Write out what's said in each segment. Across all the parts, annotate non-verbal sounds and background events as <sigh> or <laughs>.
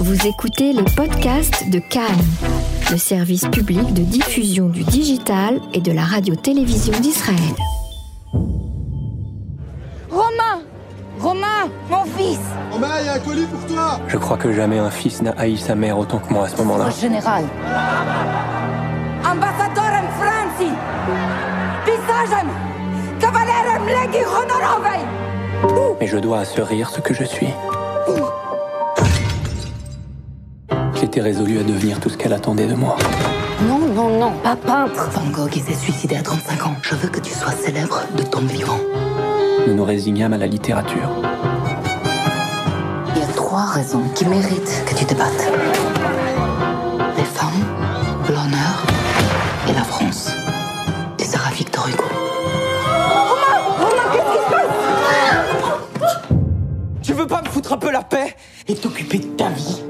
Vous écoutez les podcasts de Cannes, le service public de diffusion du digital et de la radio-télévision d'Israël. Romain Romain, mon fils Romain, il y a un colis pour toi Je crois que jamais un fils n'a haï sa mère autant que moi à ce moment-là. Général. Ambassadorem Franci Visageem Cavalerem Legi Honorovei Mais je dois à ce rire ce que je suis. J'étais résolu à devenir tout ce qu'elle attendait de moi. Non, non, non, pas peintre Van Gogh il s'est suicidé à 35 ans. Je veux que tu sois célèbre de ton vivant. Nous nous résignâmes à la littérature. Il y a trois raisons qui méritent que tu te battes. Les femmes, l'honneur et la France. Tu seras Victor Hugo. Tu veux pas me foutre un peu la paix? Et t'occuper de ta vie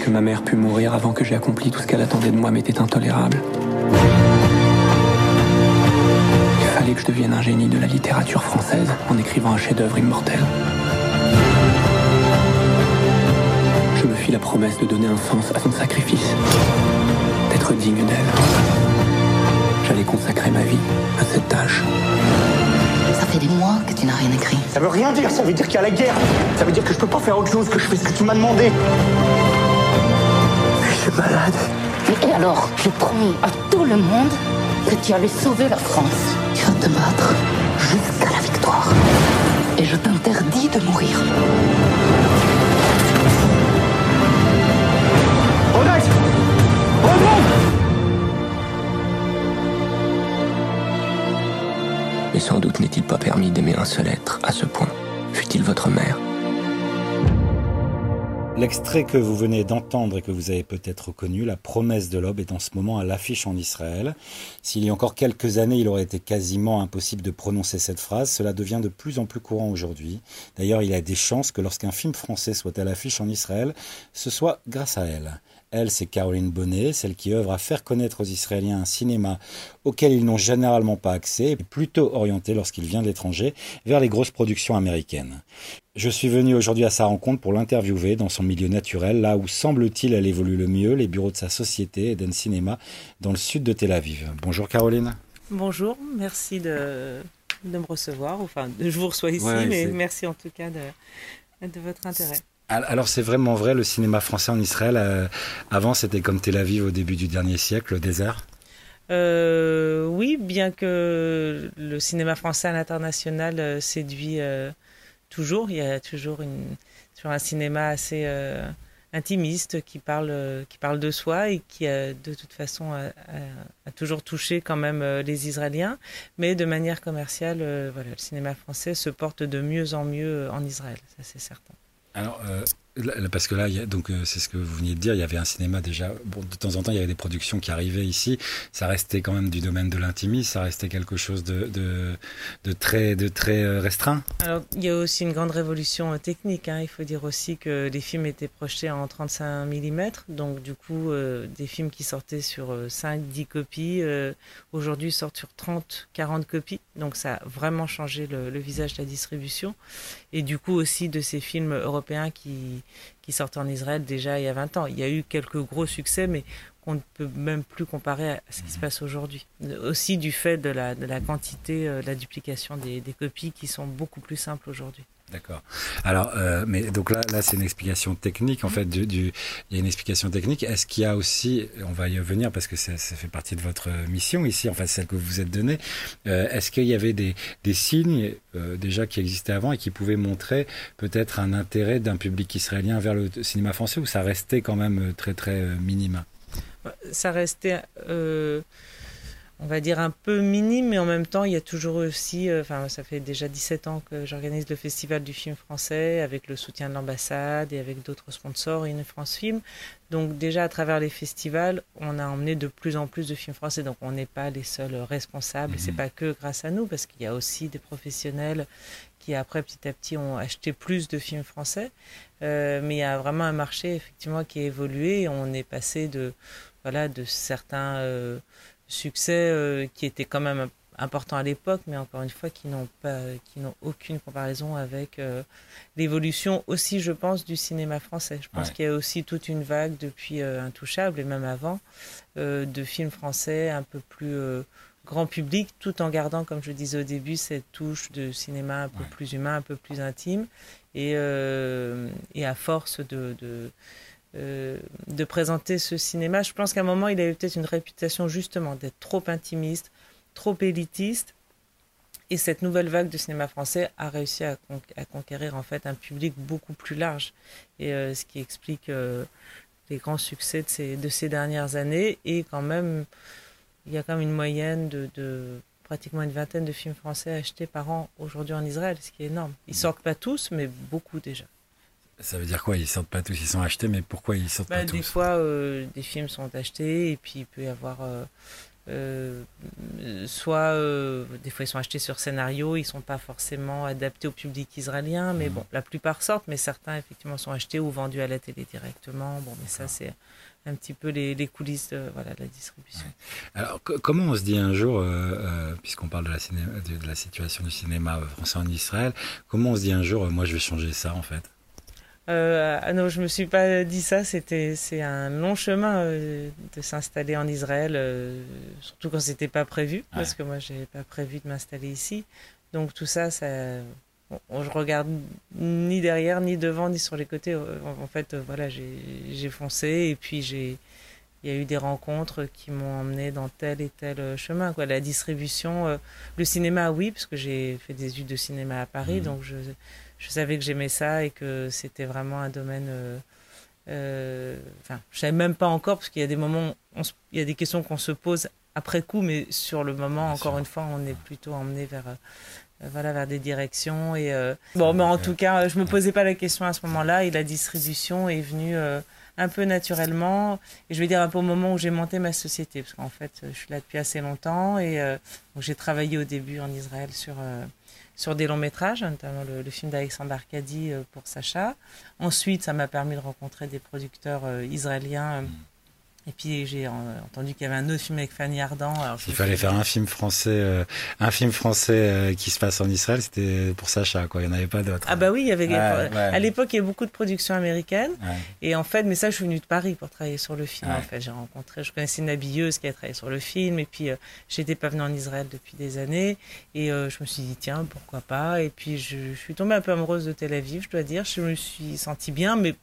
que ma mère pût mourir avant que j'aie accompli tout ce qu'elle attendait de moi m'était intolérable. Il fallait que je devienne un génie de la littérature française en écrivant un chef-d'œuvre immortel. Je me fis la promesse de donner un sens à son sacrifice, d'être digne d'elle. J'allais consacrer ma vie à cette tâche. Ça fait des mois que tu n'as rien écrit. Ça veut rien dire, ça veut dire qu'il y a la guerre. Ça veut dire que je peux pas faire autre chose, que je fais ce que tu m'as demandé. Alors, j'ai promis à tout le monde que tu allais sauver la France. Tu vas te battre jusqu'à la victoire. Et je t'interdis de mourir. Redon Mais sans doute n'est-il pas permis d'aimer un seul être à ce point, fût-il votre mère. L'extrait que vous venez d'entendre et que vous avez peut-être reconnu, La promesse de l'aube, est en ce moment à l'affiche en Israël. S'il y a encore quelques années, il aurait été quasiment impossible de prononcer cette phrase, cela devient de plus en plus courant aujourd'hui. D'ailleurs, il y a des chances que lorsqu'un film français soit à l'affiche en Israël, ce soit grâce à elle. Elle, c'est Caroline Bonnet, celle qui œuvre à faire connaître aux Israéliens un cinéma auquel ils n'ont généralement pas accès, et plutôt orienté lorsqu'il vient de l'étranger vers les grosses productions américaines. Je suis venu aujourd'hui à sa rencontre pour l'interviewer dans son milieu naturel, là où semble-t-il elle évolue le mieux, les bureaux de sa société Eden Cinéma, dans le sud de Tel Aviv. Bonjour Caroline. Bonjour, merci de, de me recevoir. Enfin, je vous reçois ici, Ouais, mais merci en tout cas de, de votre intérêt. Alors c'est vraiment vrai, le cinéma français en Israël, euh, avant c'était comme Tel Aviv au début du dernier siècle, le désert? Euh, oui, bien que le cinéma français à l'international euh, séduit toujours, il y a toujours un cinéma assez intimiste qui parle, qui parle de soi et qui, de toute façon, a, a- toujours touché quand même les Israéliens. Mais de manière commerciale, voilà, le cinéma français se porte de mieux en mieux en Israël, ça c'est certain. Alors, euh, parce que là, donc euh, c'est ce que vous veniez de dire, il y avait un cinéma déjà. De temps en temps, il y avait des productions qui arrivaient ici. Ça restait quand même du domaine de l'intimisme, ça restait quelque chose de, très, euh, restreint. Alors, il y a aussi une grande révolution euh, technique. hein. Il faut dire aussi que les films étaient projetés en 35 mm. Donc, du coup, des films qui sortaient sur 5-10 copies, aujourd'hui sortent sur 30-40 copies. Donc, ça a vraiment changé le visage de la distribution. Et du coup, aussi de ces films européens qui, qui sortent en Israël déjà il y a 20 ans. Il y a eu quelques gros succès, mais qu'on ne peut même plus comparer à ce qui se passe aujourd'hui. Aussi du fait de la, de la quantité, euh, de la duplication des, des copies qui sont beaucoup plus simples aujourd'hui. D'accord. Alors, euh, mais donc là, là, c'est une explication technique. En fait, du, du- il y a une explication technique. Est-ce qu'il y a aussi, on va y revenir parce que ça, ça fait partie de votre mission ici, en fait, celle que vous vous êtes donnée. Euh, Est-ce qu'il y avait des, des signes euh, déjà qui existaient avant et qui pouvaient montrer peut-être un intérêt d'un public israélien vers le cinéma français ou ça restait quand même euh, très très euh, minime Ça restait, euh, on va dire, un peu minime, mais en même temps, il y a toujours aussi, euh, enfin, ça fait déjà 17 ans que j'organise le Festival du film français avec le soutien de l'ambassade et avec d'autres sponsors et une France Film. Donc déjà, à travers les festivals, on a emmené de plus en plus de films français. Donc on n'est pas les seuls responsables. C'est pas que grâce à nous, parce qu'il y a aussi des professionnels qui après petit à petit ont acheté plus de films français. Euh, mais il y a vraiment un marché effectivement qui a évolué. On est passé de voilà de certains euh, succès euh, qui étaient quand même importants à l'époque, mais encore une fois qui n'ont pas, qui n'ont aucune comparaison avec l'évolution aussi, je pense, du cinéma français. Je pense qu'il y a aussi toute une vague depuis Intouchable et même avant de films français un peu plus grand public, tout en gardant, comme je disais au début, cette touche de cinéma un peu plus humain, un peu plus intime. Et, et à force de, de euh, de présenter ce cinéma. Je pense qu'à un moment, il avait peut-être une réputation justement d'être trop intimiste, trop élitiste. Et cette nouvelle vague de cinéma français a réussi à, conquérir en fait un public beaucoup plus large. Et euh, ce qui explique euh, les grands succès de ces, de ces dernières années. Et quand même, il y a quand même une moyenne de, de pratiquement une vingtaine de films français achetés par an aujourd'hui en Israël, ce qui est énorme. Ils sortent pas tous, mais beaucoup déjà. Ça veut dire quoi Ils sortent pas tous, ils sont achetés, mais pourquoi ils sortent bah, pas tous? Des fois, euh, des films sont achetés et puis il peut y avoir. Euh, euh, soit des fois ils sont achetés sur scénario, ils sont pas forcément adaptés au public israélien, mais mmh. bon, la plupart sortent, mais certains effectivement sont achetés ou vendus à la télé directement. Bon, mais ça c'est un petit peu les, coulisses de, voilà, de la distribution. Alors comment on se dit un jour, puisqu'on parle de la, de la situation du cinéma français en Israël, comment on se dit un jour, moi je vais changer ça en fait? Euh, ah non, je me suis pas dit ça. C'était c'est un long chemin euh, de s'installer en Israël, euh, surtout quand c'était pas prévu, parce que moi j'ai pas prévu de m'installer ici. Donc tout ça, ça, je regarde ni derrière, ni devant, ni sur les côtés. En, fait, voilà, j'ai foncé et puis j'ai il y a eu des rencontres qui m'ont emmené dans tel et tel chemin. Quoi. La distribution, le cinéma, oui, parce que j'ai fait des études de cinéma à Paris, mmh. donc je je savais que j'aimais ça et que c'était vraiment un domaine. Euh, euh, enfin, je savais même pas encore parce qu'il y a des moments, il y a des questions qu'on se pose après coup, mais sur le moment, encore une fois, on est plutôt emmené vers euh, voilà vers des directions et bon mais en tout cas je me posais pas la question à ce moment-là et la distribution est venue un peu naturellement. Et je vais dire un peu au moment où j'ai monté ma société parce qu'en fait je suis là depuis assez longtemps et j'ai travaillé au début en Israël sur sur des longs métrages, notamment le, film d'Alexandre Arcadi euh, pour Sacha. Ensuite, ça m'a permis de rencontrer des producteurs euh, israéliens euh, mm. Et puis j'ai entendu qu'il y avait un autre film avec Fanny Ardant. Il fallait faire un film français, euh, un film français euh, qui se passe en Israël. C'était pour Sacha, quoi. Il n'y en avait pas d'autres. Ah bah oui, il y avait. À l'époque, il y avait beaucoup de productions américaines. Et en fait, mais ça, je suis venue de Paris pour travailler sur le film. En fait, j'ai rencontré, je connaissais une habilleuse qui a travaillé sur le film. Et puis, euh, j'étais pas venue en Israël depuis des années. Et je me suis dit tiens, pourquoi pas? Et puis, je, je suis tombée un peu amoureuse de Tel Aviv, je dois dire. Je me suis sentie bien, mais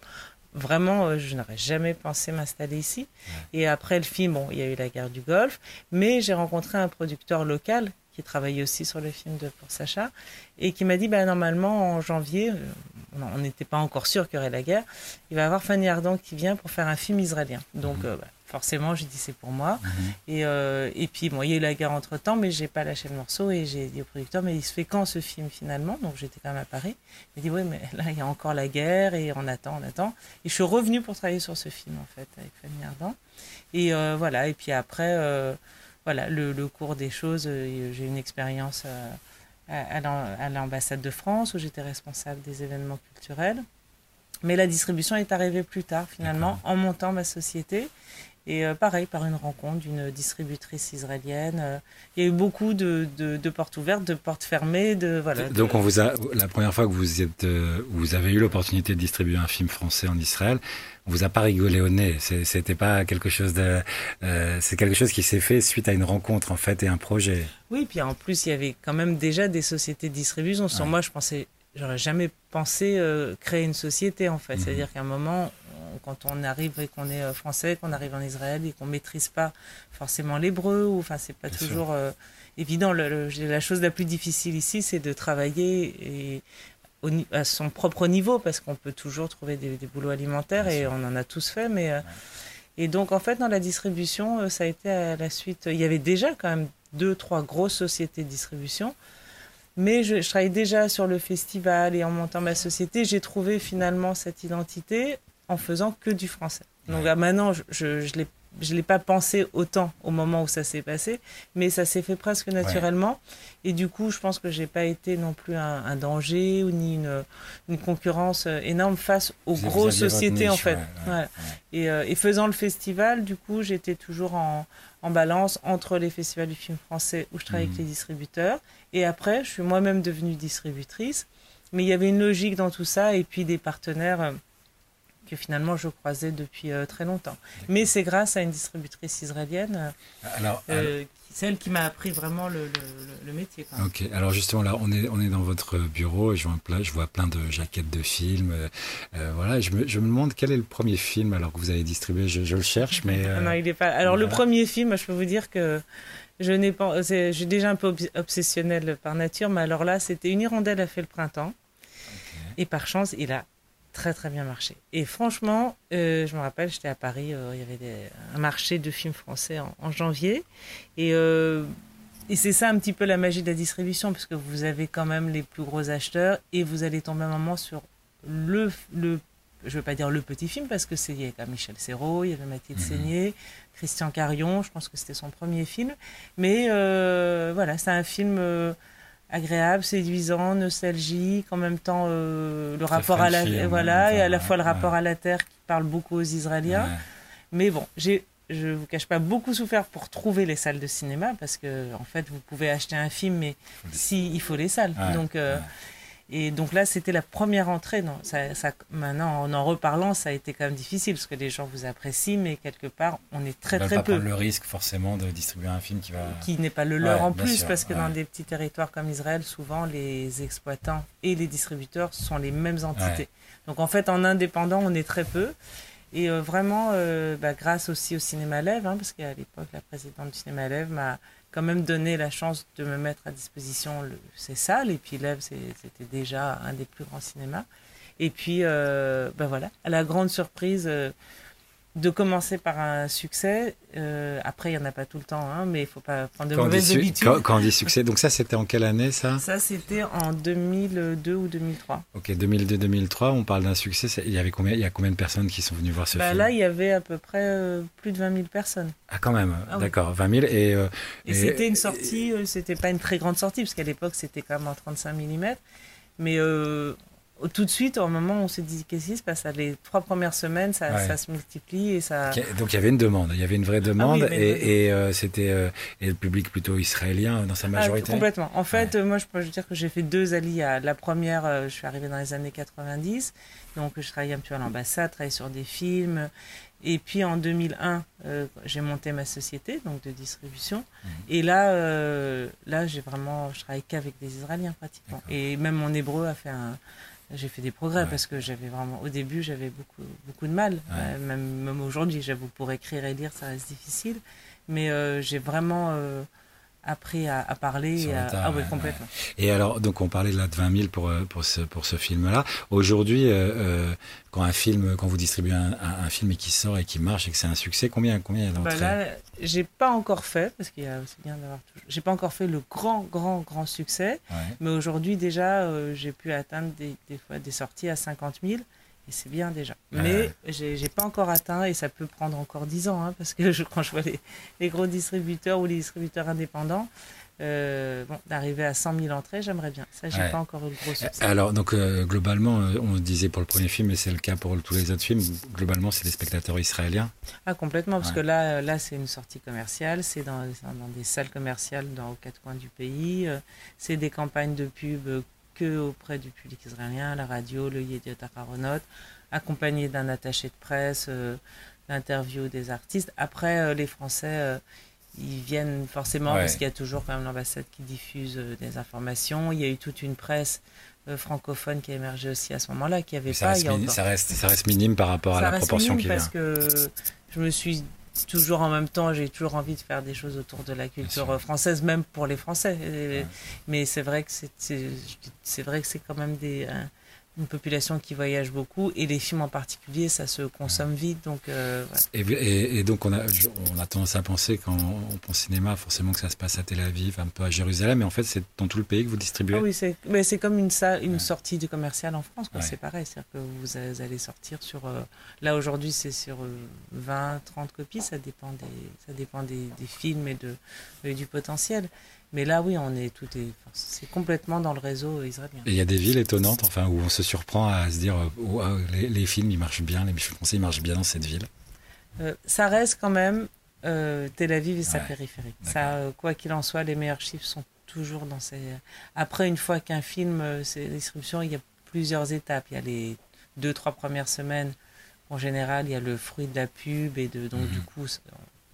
vraiment, euh, je n'aurais jamais pensé m'installer ici. Et après le film, bon, il y a eu la guerre du Golfe, mais j'ai rencontré un producteur local qui travaillait aussi sur le film de Pour Sacha et qui m'a dit, bah, normalement, en janvier, euh, on n'était pas encore sûr qu'il y aurait la guerre, il va y avoir Fanny Ardant qui vient pour faire un film israélien. Donc, mhm. euh, bah, forcément, j'ai dit c'est pour moi. Mhm. Et, euh, et puis, bon, il y a eu la guerre entre temps, mais j'ai pas lâché le morceau et j'ai dit au producteur, mais il se fait quand ce film finalement? Donc, j'étais quand même à Paris. Il m'a dit, oui, mais là, il y a encore la guerre et on attend, on attend. Et je suis revenue pour travailler sur ce film, en fait, avec Fanny Ardant. Et euh, voilà, et puis après, euh, voilà, le, le, cours des choses, j'ai eu une expérience à l'ambassade de France où j'étais responsable des événements culturels. Mais la distribution est arrivée plus tard, finalement, en montant ma société. Et euh, pareil, par une rencontre d'une distributrice israélienne. Euh, il y a eu beaucoup de, de, portes ouvertes, de portes fermées. De, voilà, Donc, on vous a, la première fois que vous, êtes, euh, vous avez eu l'opportunité de distribuer un film français en Israël, on vous a pas rigolé au nez. C'était pas quelque chose de. c'est quelque chose qui s'est fait suite à une rencontre, en fait, et un projet. Oui, puis en plus, il y avait quand même déjà des sociétés de distribution. Sur moi, je pensais. J'aurais jamais pensé créer une société, en fait. Mhm. C'est-à-dire qu'à un moment, quand on arrive et qu'on est euh, français, qu'on arrive en Israël et qu'on maîtrise pas forcément l'hébreu, ou enfin c'est pas toujours euh, évident. la chose la plus difficile ici, c'est de travailler et à son propre niveau, parce qu'on peut toujours trouver des, boulots alimentaires et on en a tous fait, mais euh, et donc en fait dans la distribution, ça a été à la suite. Il y avait déjà quand même deux, trois grosses sociétés de distribution. Mais je, je travaillais déjà sur le festival et en montant ma société, j'ai trouvé finalement cette identité en faisant que du français. Donc là, maintenant, je, je, je l'ai pas pensé autant au moment où ça s'est passé, mais ça s'est fait presque naturellement. Et du coup, je pense que j'ai pas été non plus un, danger ou ni une, une, concurrence euh, énorme face aux grosses sociétés en fait. Et, euh, et, faisant le festival, du coup, j'étais toujours en, en, balance entre les festivals du film français où je travaillais avec mmh. les distributeurs et après, je suis moi-même devenue distributrice. Mais il y avait une logique dans tout ça et puis des partenaires euh, que finalement je croisais depuis euh, très longtemps. Mais c'est grâce à une distributrice israélienne, alors, euh, celle qui m'a appris vraiment le, le, métier. Ok, alors justement là, on est, on est dans votre bureau et je vois plein, je vois plein de jaquettes de films. voilà, je me, je me, demande quel est le premier film alors que vous avez distribué, je, le cherche, mais... non, il est pas... Alors le premier film, je peux vous dire que je n'ai pas, j'ai déjà un peu obsessionnel par nature, mais alors là, c'était une hirondelle a fait le printemps. Et par chance, il a très très bien marché. Et franchement, euh, je me rappelle, j'étais à Paris, euh, il y avait un marché de films français en, janvier. Et, euh, et c'est ça un petit peu la magie de la distribution, parce que vous avez quand même les plus gros acheteurs et vous allez tomber un moment sur le, le je ne veux pas dire le petit film, parce que c'est il y avait Michel Serrault, il y avait Mathilde mmh. Christian Carion, je pense que c'était son premier film. Mais voilà, c'est un film agréable, séduisant, nostalgique, en même temps euh, le rapport à la voilà et à la fois le rapport à la terre qui parle beaucoup aux Israéliens. Mais bon, j'ai je vous cache pas beaucoup souffert pour trouver les salles de cinéma parce que en fait vous pouvez acheter un film mais si il faut les salles. Donc et donc là, c'était la première entrée. Non, ça, ça, maintenant, en en reparlant, ça a été quand même difficile parce que les gens vous apprécient, mais quelque part, on est très très pas peu. le risque forcément de distribuer un film qui va. Qui n'est pas le leur en plus, parce que dans des petits territoires comme Israël, souvent les exploitants et les distributeurs sont les mêmes entités. Donc en fait, en indépendant, on est très peu. Et euh, vraiment, euh, bah, grâce aussi au Cinéma Lève, hein, parce qu'à l'époque, la présidente du Cinéma Lève m'a quand même donné la chance de me mettre à disposition le, ces salles. Et puis Lève, c'était déjà un des plus grands cinémas. Et puis, euh, ben voilà, à la grande surprise, euh, de commencer par un succès. Euh, après, il n'y en a pas tout le temps, hein, mais il ne faut pas prendre de mauvaises habitudes. Quand, on dit succès, donc ça, c'était en quelle année, ça? Ça, c'était en 2002 ou 2003. Ok, 2002-2003, on parle d'un succès. Il y avait combien Il y a combien de personnes qui sont venues voir ce bah, film? Là, il y avait à peu près euh, plus de 20 000 personnes. Ah, quand même, ah d'accord, 20 000. Et, euh, et, c'était une sortie, c'était pas une très grande sortie, parce qu'à l'époque, c'était quand même en 35 mm. Mais tout de suite, au moment où on s'est dit qu'est-ce qui se passe, les trois premières semaines, ça, se multiplie et ça. Donc il y avait une demande, il y avait une vraie ah demande et, euh, c'était euh, et le public plutôt israélien dans sa ah, majorité? complètement. En fait, moi je peux dire que j'ai fait deux alliés. La première, euh, je suis arrivée dans les années 90, donc je travaillais un peu à l'ambassade, travaillais sur des films. Et puis en 2001, j'ai monté ma société donc de distribution. Mhm. Et là, là j'ai vraiment, je travaille qu'avec des Israéliens pratiquement. Et même mon hébreu a fait un, j'ai fait des progrès parce que j'avais vraiment, au début, j'avais beaucoup, beaucoup de mal. Euh, même, même aujourd'hui, j'avoue, pour écrire et lire, ça reste difficile. Mais euh, j'ai vraiment euh, appris à, parler. Et ah oui, complètement. Et alors, donc, on parlait de là de 20 000 pour, pour ce, pour ce film-là. Aujourd'hui, quand un film, quand vous distribuez un, film et qui sort et qui marche et que c'est un succès, combien, combien il y a d'entrées? bah J'ai pas encore fait, parce qu'il y a aussi bien d'avoir J'ai pas encore fait le grand, grand, grand succès, mais aujourd'hui déjà, euh, j'ai pu atteindre des, des, fois des sorties à 50 000 et c'est bien déjà. Mais j'ai pas encore atteint et ça peut prendre encore 10 ans, hein, parce que je, quand je vois les, les, gros distributeurs ou les distributeurs indépendants, euh, bon, d'arriver à 100 000 entrées, j'aimerais bien. Ça, j'ai pas encore eu le gros succès. Alors, donc, euh, globalement, euh, on disait pour le premier film, et c'est le cas pour tous les autres films, globalement, c'est des spectateurs israéliens Ah, complètement, parce que là, là c'est une sortie commerciale, c'est dans, dans, des salles commerciales dans aux quatre coins du pays, c'est des campagnes de pub que auprès du public israélien, la radio, le Yediot Aharonot, accompagné d'un attaché de presse, l'interview des artistes. Après, les Français ils viennent forcément parce qu'il y a toujours quand même l'ambassade qui diffuse euh, des informations. Il y a eu toute une presse euh, francophone qui a émergé aussi à ce moment-là, qui avait ça pas. Reste ça, reste, ça reste minime par rapport à la proportion qu'il y a. Parce que je me suis toujours en même temps, j'ai toujours envie de faire des choses autour de la culture française, même pour les Français. Mais c'est vrai que c'est vrai que c'est quand même des une population qui voyage beaucoup et les films en particulier, ça se consomme vite. Donc, euh, et, donc, on a, on a tendance à penser quand on pense cinéma, forcément que ça se passe à Tel Aviv, un peu à Jérusalem, mais en fait, c'est dans tout le pays que vous distribuez. Ah oui, c'est, mais c'est comme une, une sortie du commercial en France, C'est pareil, c'est-à-dire que vous allez sortir sur. Euh, là, aujourd'hui, c'est sur 20, euh, 30 copies, ça dépend des, ça dépend des, des films et, de, du potentiel. Mais là, oui, on est tout est, c'est complètement dans le réseau israélien. Et il y a des villes étonnantes, enfin, où on se surprend à se dire, euh, les, films, ils marchent bien, les films français, ils marchent bien dans cette ville. Euh, ça reste quand même euh, Tel Aviv et sa périphérie. Ça, quoi qu'il en soit, les meilleurs chiffres sont toujours dans ces. Après, une fois qu'un film, c'est distribution, il y a plusieurs étapes. Il y a les deux, trois premières semaines. En général, il y a le fruit de la pub et de donc mhm. du coup,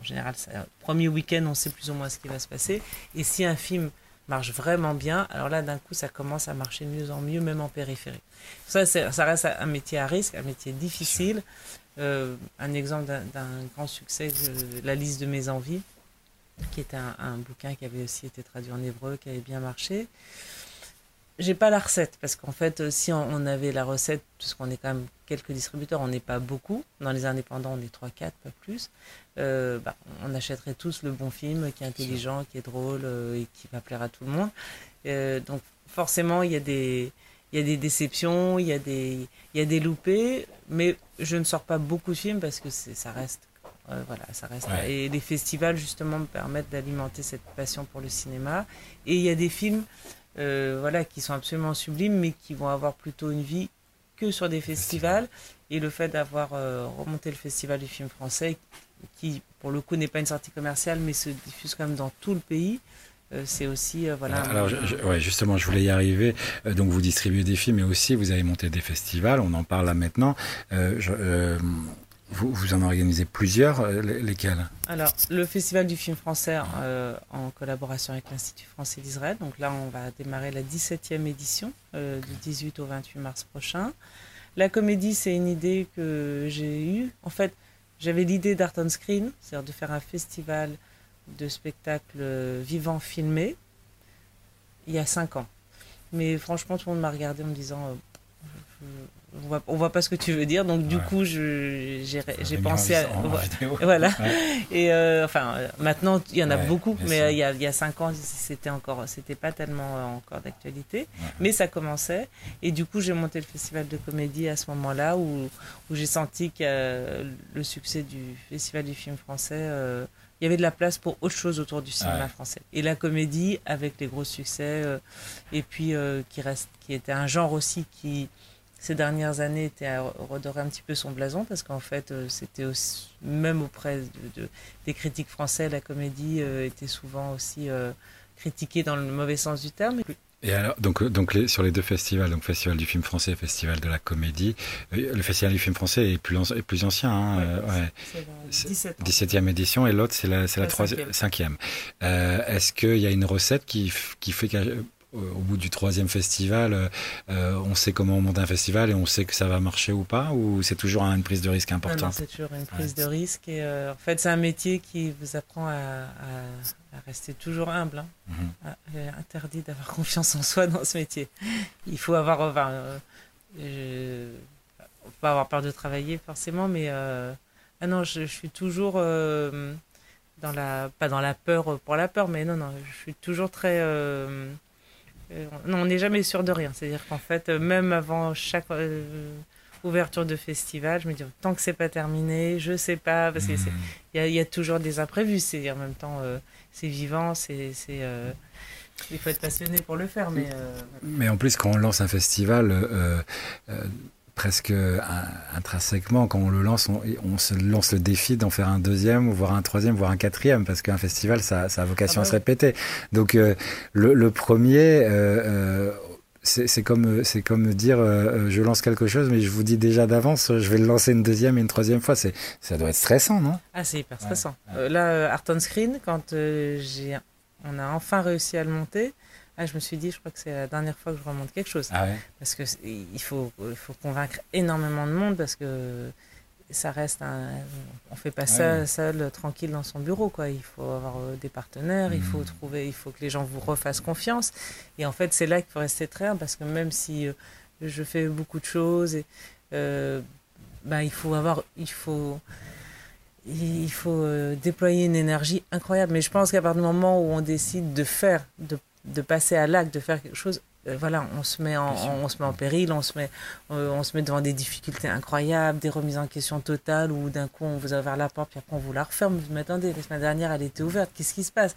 en général, premier week-end, on sait plus ou moins ce qui va se passer. Et si un film marche vraiment bien, alors là, d'un coup, ça commence à marcher de mieux en mieux, même en périphérie. Ça, ça reste un métier à risque, un métier difficile. Euh, un exemple d'un grand succès, La liste de mes envies, qui un, un, bouquin qui avait aussi été traduit en hébreu, qui avait bien marché j'ai pas la recette parce qu'en fait, euh, si on avait la recette, puisqu'on est quand même quelques distributeurs, on n'est pas beaucoup. Dans les indépendants, on est 3-4, pas plus. Euh, bah, on achèterait tous le bon film qui est intelligent, qui est drôle euh, et qui va plaire à tout le monde. donc forcément, il y a des il y a des déceptions, il y a des il y a des loupés, mais je ne sors pas beaucoup de films parce que ça reste voilà, ça reste. Et les festivals justement me permettent d'alimenter cette passion pour le cinéma. Et il y a des films euh, voilà, qui sont absolument sublimes, mais qui vont avoir plutôt une vie que sur des festivals. Et le fait d'avoir euh, remonté le festival du film français, qui pour le coup n'est pas une sortie commerciale, mais se diffuse quand même dans tout le pays, euh, c'est aussi voilà. Alors ouais, justement, je voulais y arriver. donc vous distribuez des films, mais aussi vous avez monté des festivals. On en parle là maintenant. Je, vous, en organisez plusieurs, euh, lesquels Alors, le Festival du film français euh, en collaboration avec l'Institut français d'Israël. Donc là, on va démarrer la 17e édition euh, du 18 au 28 mars prochain. La comédie, c'est une idée que j'ai eue. En fait, j'avais l'idée d'Art on Screen, c'est-à-dire de faire un festival de spectacles vivants filmés il y a cinq ans. Mais franchement, tout le monde m'a regardé en me disant on voit, voit pas ce que tu veux dire. Donc du coup, j'ai pensé à <laughs> voilà. Et euh, enfin, maintenant il y en a beaucoup, mais euh, il y a, il y a cinq ans, c'était encore, c'était pas tellement euh, encore d'actualité, mais ça commençait. Et du coup, j'ai monté le festival de comédie à ce moment-là où, où j'ai senti que le succès du festival du film français il y avait de la place pour autre chose autour du cinéma français. Et la comédie, avec les gros succès, et puis qui reste, qui était un genre aussi qui, ces dernières années était à redorer un petit peu son blason parce qu'en fait, euh, c'était même auprès de, des critiques français, la comédie euh, était souvent aussi euh, critiquée dans le mauvais sens du terme. Et alors, donc, donc sur les deux festivals, donc Festival du film français et Festival de la comédie, le Festival du film français est plus, est plus ancien, hein, ouais, C'est la 17e édition et l'autre c'est la, c'est la, 5e. Est-ce qu'il y a une recette qui, qui fait que au bout du troisième festival, euh, euh, on sait comment on monte un festival et on sait que ça va marcher ou pas Ou c'est toujours une prise de risque importante? C'est toujours une prise de risque. Et euh, en fait, c'est un métier qui vous apprend à, rester toujours humble. Hein. Mhm. Ah, interdit d'avoir confiance en soi dans ce métier. Il faut avoir. Enfin, pas avoir peur de travailler forcément, mais. ah non, je, je suis toujours. dans la, pas dans la peur pour la peur, mais non, non, je suis toujours très euh, non, on n'est jamais sûr de rien. C'est-à-dire qu'en fait, euh, même avant chaque euh, ouverture de festival, je me dis tant que c'est pas terminé, je sais pas, parce qu'il hmm. y, a toujours des imprévus. C'est en même temps, c'est vivant, c'est il faut être passionné pour le faire. Mais, mais en plus, quand on lance un festival, presque intrinsèquement, quand on le lance, on, se lance le défi d'en faire un deuxième, voire un troisième, voire un quatrième, parce qu'un festival, ça, ça, a vocation ah à se répéter. Donc euh, le, premier, euh, euh, c'est comme c'est comme dire je lance quelque chose mais je vous dis déjà d'avance je vais le lancer une deuxième et une troisième fois. C'est ça doit être stressant non? Ah c'est hyper stressant. là Art on Screen quand j'ai on a enfin réussi à le monter ah, je me suis dit, je crois que c'est la dernière fois que je remonte quelque chose. Ah parce que il faut, il faut convaincre énormément de monde parce que ça reste un. On fait pas ça seul, tranquille dans son bureau, quoi. Il faut avoir euh, des partenaires, il faut hmm. trouver, il faut que les gens vous refassent confiance. Et en fait, c'est là qu'il faut rester très parce que même si euh, je fais beaucoup de choses et bah, il faut avoir, il faut, il faut déployer une énergie incroyable. Mais je pense qu'à partir du moment où on décide de faire, de, de passer à l'acte, de faire quelque chose, euh, voilà, on se met en, on, se met en péril, on se met, euh, on se met devant des difficultés incroyables, des remises en question totales, où d'un coup on vous a ouvert la porte, puis après on vous la referme. Vous attendez, la semaine dernière elle était ouverte, qu'est-ce qui se passe?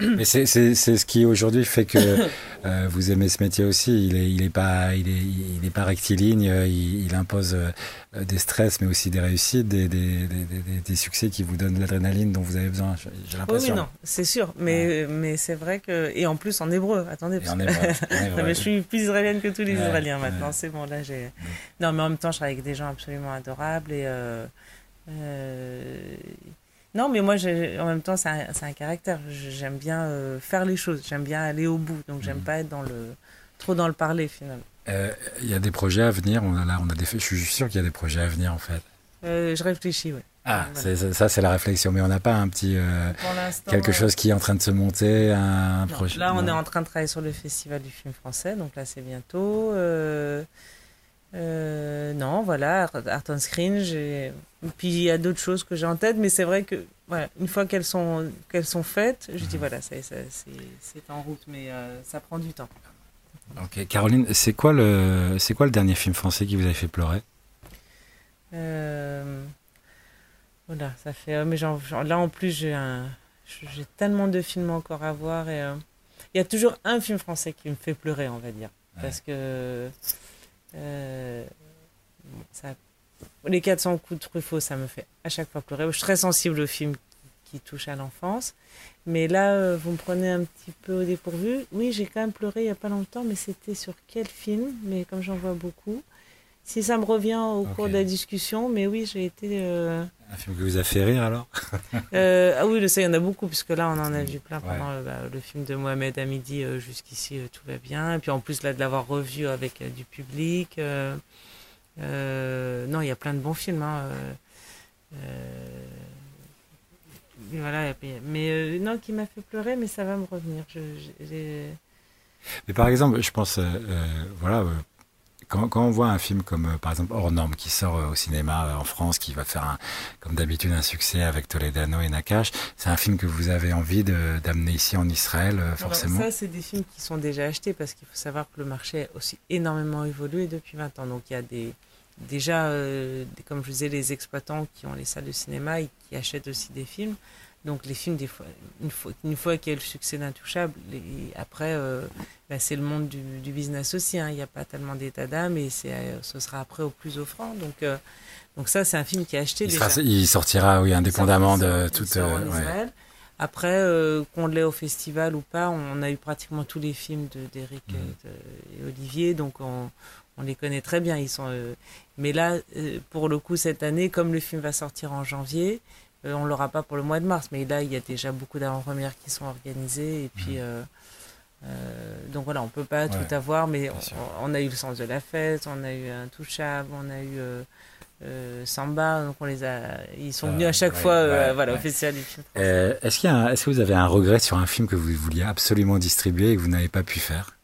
<coughs> mais c'est ce qui aujourd'hui fait que <coughs> euh, vous aimez ce métier aussi. Il est, il est pas, il est, il est pas rectiligne. Il, il impose euh, des stress, mais aussi des réussites, des, des, des, des succès qui vous donnent l'adrénaline dont vous avez besoin. J'ai l'impression. Oui, non, c'est sûr. Mais, mais c'est vrai que et en plus en hébreu. Attendez, parce en <laughs> hébreu, non, mais je suis plus israélienne que tous les Israéliens maintenant. C'est bon, là j'ai. Non, mais en même temps, je travaille avec des gens absolument adorables et. Euh, euh, non, mais moi, en même temps, c'est un, un, caractère. J'aime bien euh, faire les choses. J'aime bien aller au bout. Donc, j'aime mmh. pas être dans le, trop dans le parler, finalement. Il euh, y a des projets à venir? On a là, on a des, je suis sûr qu'il y a des projets à venir, en fait. Euh, je réfléchis, oui. Ah, ça, c'est la réflexion. Mais on n'a pas un petit. quelque chose qui est en train de se monter, un projet? Là, on est en train de travailler sur le Festival du film français. Donc, là, c'est bientôt. Euh, non, voilà, Art on Screen. Puis il y a d'autres choses que j'ai en tête, mais c'est vrai que voilà, une fois qu'elles sont, qu'elles sont faites, je dis voilà, c'est en route, mais euh, ça prend du temps. Ok, Caroline, c'est quoi, le, quoi le dernier film français qui vous a fait pleurer? Euh, Voilà, ça fait. mais là en plus, j'ai j'ai tellement de films encore à voir et il y a toujours un film français qui me fait pleurer, on va dire, parce que euh, ça, les 400 coups de Truffaut, ça me fait à chaque fois pleurer. Je suis très sensible aux films qui touchent à l'enfance. Mais là, euh, vous me prenez un petit peu au dépourvu. Oui, j'ai quand même pleuré il n'y a pas longtemps, mais c'était sur quel film? Mais comme j'en vois beaucoup. Si ça me revient au cours de la discussion, mais oui, j'ai été. Euh, un film qui vous a fait rire alors <laughs> Ah oui, ça, il y en a beaucoup, puisque là, on en a vu plein pendant bah, le film de Mohamed Hamidi. Jusqu'ici, tout va bien. Et puis en plus, là, de l'avoir revu avec du public. non, il y a plein de bons films. Hein, voilà, mais non, qui m'a fait pleurer, mais ça va me revenir. Je, mais par exemple, je pense, voilà, quand, quand, on voit un film comme euh, par exemple Hors Norme qui sort euh, au cinéma euh, en France, qui va faire un, comme d'habitude un succès avec Toledano et Nakash, c'est un film que vous avez envie d'amener ici en Israël forcément Ça, c'est des films qui sont déjà achetés parce qu'il faut savoir que le marché a aussi énormément évolué depuis 20 ans. Donc il y a des déjà, comme je disais, les exploitants qui ont les salles de cinéma et qui achètent aussi des films. Donc les films, des fois, une fois, une fois qu'il y a le succès d'Intouchable, après, euh, bah, c'est le monde du, du business aussi. Hein. Il n'y a pas tellement d'état d'âme et euh, ce sera après au plus offrant. Donc, euh, donc ça, c'est un film qui est acheté il déjà. il sortira, oui, indépendamment de toute... Ouais. Après, qu'on l'ait au festival ou pas, on a eu pratiquement tous les films d'Éric mmh. et Olivier, donc on, on, les connaît très bien. Ils sont, mais là, pour le coup, cette année, comme le film va sortir en janvier, euh, on l'aura pas pour le mois de mars, mais là, il y a déjà beaucoup d'avant-premières qui sont organisées. Et puis, mmh. euh, euh, donc voilà, on peut pas tout avoir, mais on, a eu le sens de la fête, on a eu un touchable, on a eu Samba, donc on les a, ils sont venus à chaque fois, voilà, au festival du film. est-ce qu'il est-ce que vous avez un regret sur un film que vous vouliez absolument distribuer et que vous n'avez pas pu faire?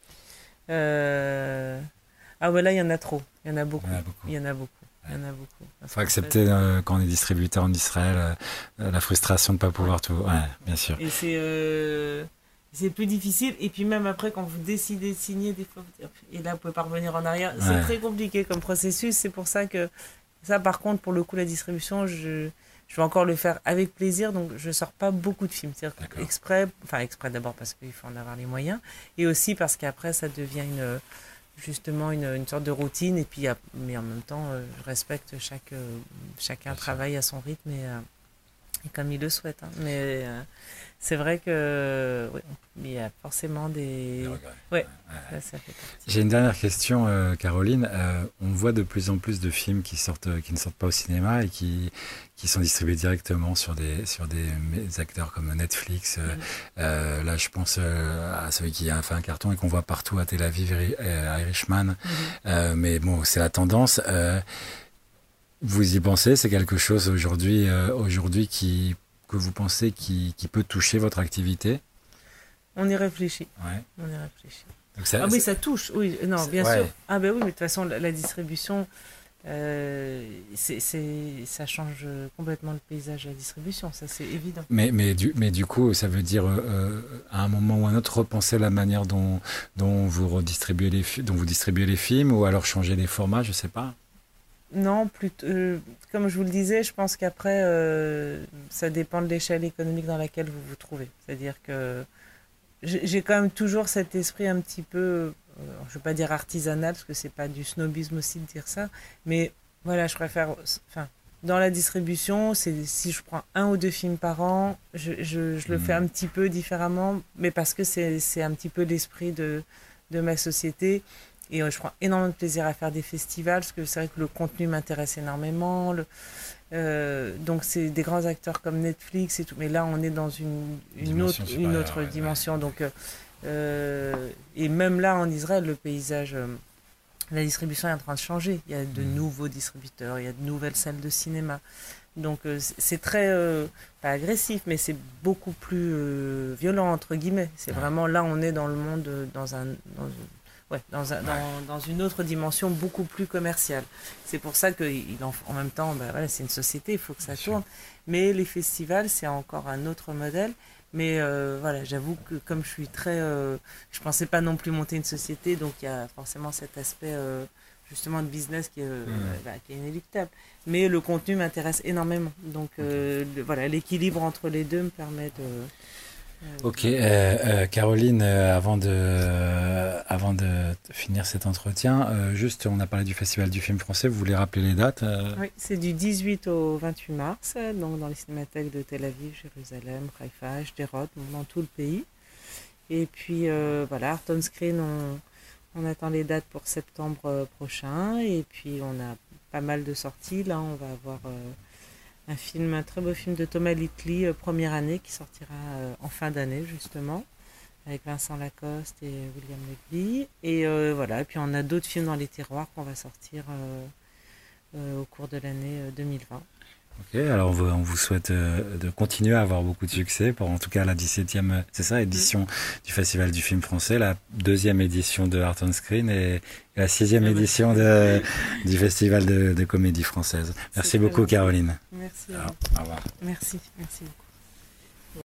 Ah ouais, là, il y en a trop, il y en a beaucoup, il y en a beaucoup. Il y en a beaucoup. Il faut accepter euh, quand on est distributeur en Israël euh, la frustration de ne pas pouvoir tout. Ouais, bien sûr. Et c'est euh, c'est plus difficile. Et puis même après, quand vous décidez de signer, des fois, et là, vous pouvez pas revenir en arrière. C'est très compliqué comme processus. C'est pour ça que ça, par contre, pour le coup, la distribution, je je vais encore le faire avec plaisir, donc je sors pas beaucoup de films. C'est-à-dire exprès, enfin exprès d'abord parce qu'il faut en avoir les moyens, et aussi parce qu'après ça devient une, justement une, une, sorte de routine et puis mais en même temps euh, je respecte chaque euh, chacun travaille à son rythme et, euh, et comme il le souhaite hein. mais c'est vrai que oui, il y a forcément des, ouais, Ça, fait j'ai une dernière question Caroline on voit de plus en plus de films qui sortent qui ne sortent pas au cinéma et qui qui sont distribués directement sur des sur des acteurs comme Netflix. Euh, euh, là, je pense euh, à celui qui a fait un carton et qu'on voit partout à Tel Aviv, Irishman. Mm-hmm. mais bon, c'est la tendance. Vous y pensez? C'est quelque chose aujourd'hui aujourd'hui qui que vous pensez qui, qui peut toucher votre activité? On y réfléchit. Ouais. On y réfléchit. ah oui, ça touche, oui, non, bien sûr. Ah ben oui, mais de toute façon, la, distribution, euh, c'est, ça change complètement le paysage de la distribution, ça c'est évident. Mais, mais, du, mais du coup, ça veut dire euh, à un moment ou à un autre repenser la manière dont, dont, vous redistribuez les, dont vous distribuez les films ou alors changer les formats, je sais pas. Non, plutôt, euh, comme je vous le disais, je pense qu'après, ça dépend de l'échelle économique dans laquelle vous vous trouvez. C'est-à-dire que j'ai quand même toujours cet esprit un petit peu, euh, je ne veux pas dire artisanal, parce que c'est pas du snobisme aussi de dire ça, mais voilà, je préfère, enfin, dans la distribution, c'est si je prends un ou deux films par an, je, je, je le fais mmh. un petit peu différemment, mais parce que c'est un petit peu l'esprit de, de ma société. Et euh, je prends énormément de plaisir à faire des festivals, parce que c'est vrai que le contenu m'intéresse énormément. Le, euh, donc c'est des grands acteurs comme Netflix et tout, mais là on est dans une, une autre, une autre dimension. Donc, euh, et même là en Israël, le paysage, la distribution est en train de changer. Il y a de mm. nouveaux distributeurs, il y a de nouvelles salles de cinéma. Donc c'est très, pas agressif, mais c'est beaucoup plus violent entre guillemets. C'est vraiment là on est dans le monde, dans un, dans ouais, dans, dans, dans, une autre dimension beaucoup plus commerciale. C'est pour ça que en, en, même temps, ben voilà, c'est une société, il faut que ça tourne. Mais les festivals, c'est encore un autre modèle. Mais euh, voilà, j'avoue que comme je suis très, euh, je pensais pas non plus monter une société, donc il y a forcément cet aspect euh, justement de business qui est, mmh. bah, qui est, inéluctable. Mais le contenu m'intéresse énormément, donc voilà, l'équilibre entre les deux me permet de Ok, euh, euh, Caroline, euh, avant de avant de finir cet entretien, juste, on a parlé du Festival du film français. Vous voulez rappeler les dates Oui, c'est du 18 au 28 mars, donc dans les cinémathèques de Tel Aviv, Jérusalem, Haïfa, Sderot, dans tout le pays. Et puis voilà, Art on Screen, on, on, attend les dates pour septembre prochain. Et puis on a pas mal de sorties. Là, on va avoir un film, un très beau film de Thomas Littley, euh, première année, qui sortira euh, en fin d'année justement, avec Vincent Lacoste et William Legby. Et euh, voilà, et puis on a d'autres films dans les tiroirs qu'on va sortir au cours de l'année 2020. Ok, alors on vous, souhaite de continuer à avoir beaucoup de succès pour en tout cas la 17e, c'est ça, édition mm. du Festival du film français, la deuxième édition de Art on Screen et, la sixième édition de, du Festival de, de comédie française. Merci beaucoup Caroline. Merci. au revoir. Merci, merci beaucoup.